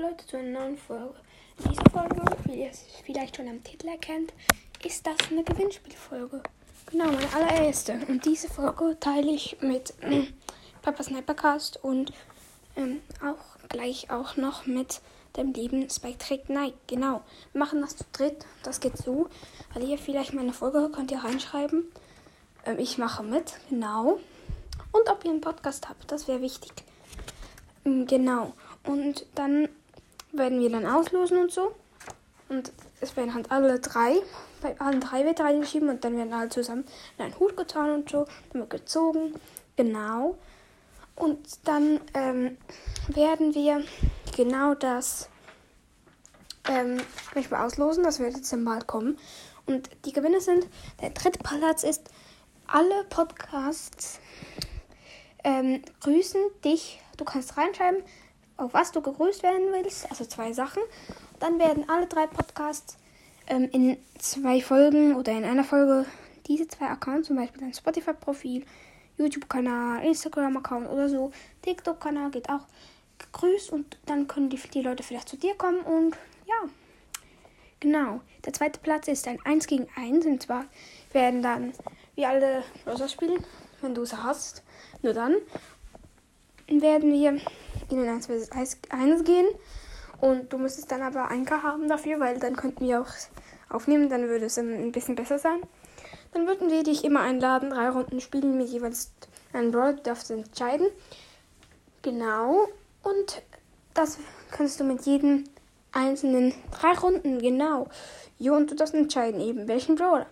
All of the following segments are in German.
Leute zu einer neuen Folge. In dieser Folge, wie ihr es vielleicht schon am Titel erkennt, ist das eine Gewinnspielfolge. Genau, meine allererste. Und diese Folge teile ich mit äh, Papa Snipercast und ähm, auch gleich auch noch mit dem lieben Spike Trick Nike. Genau, wir machen das zu dritt. Das geht so. Weil ihr vielleicht meine Folge könnt ihr reinschreiben. Ähm, ich mache mit, genau. Und ob ihr einen Podcast habt, das wäre wichtig. Ähm, genau. Und dann werden wir dann auslosen und so. Und es werden halt alle drei, bei allen drei wird reingeschrieben und dann werden alle zusammen in einen Hut getan und so. Dann wird gezogen. Genau. Und dann ähm, werden wir genau das ähm, manchmal auslosen. Das wird jetzt dann bald kommen. Und die Gewinne sind, der dritte Platz ist, alle Podcasts ähm, grüßen dich. Du kannst reinschreiben, auf was du gegrüßt werden willst. Also zwei Sachen. Dann werden alle drei Podcasts ähm, in zwei Folgen oder in einer Folge diese zwei Accounts, zum Beispiel dein Spotify-Profil, YouTube-Kanal, Instagram-Account oder so, TikTok-Kanal geht auch gegrüßt und dann können die, die Leute vielleicht zu dir kommen und ja. Genau. Der zweite Platz ist ein 1 gegen 1 und zwar werden dann wie alle Browser spielen, wenn du es hast. Nur dann werden wir in den 1 vs 1 gehen und du müsstest dann aber ein K haben dafür, weil dann könnten wir auch aufnehmen, dann würde es ein bisschen besser sein. Dann würden wir dich immer einladen, drei Runden spielen mit jeweils einem Brawl, du darfst entscheiden. Genau. Und das kannst du mit jedem einzelnen drei Runden, genau. Jo, und du darfst entscheiden eben, welchen Brawler.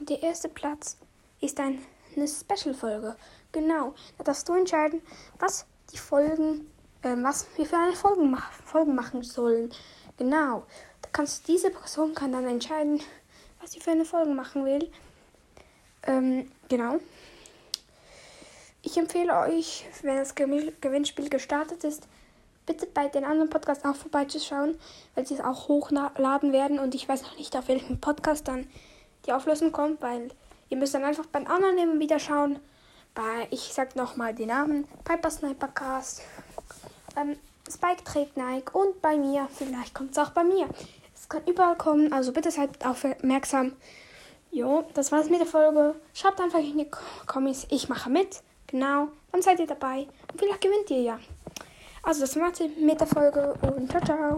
Und der erste Platz ist ein, eine Special-Folge. Genau. Da darfst du entscheiden, was die Folgen, äh, was wir für eine Folgen, mach, Folgen machen sollen. Genau. Da kannst diese Person kann dann entscheiden, was sie für eine Folge machen will. Ähm, genau. Ich empfehle euch, wenn das Gewinnspiel gestartet ist, bitte bei den anderen Podcasts auch vorbeizuschauen, weil sie es auch hochladen werden und ich weiß noch nicht, auf welchem Podcast dann die Auflösung kommt, weil ihr müsst dann einfach beim anderen eben wieder schauen. Bei, ich sag nochmal die Namen, Piper Sniper Cast, ähm, Spike trägt Nike und bei mir, vielleicht kommt es auch bei mir. Es kann überall kommen, also bitte seid aufmerksam. Jo, das war's mit der Folge. Schreibt einfach in die Kommis, ich mache mit. Genau, dann seid ihr dabei und vielleicht gewinnt ihr ja. Also das war's mit der Folge und ciao, ciao.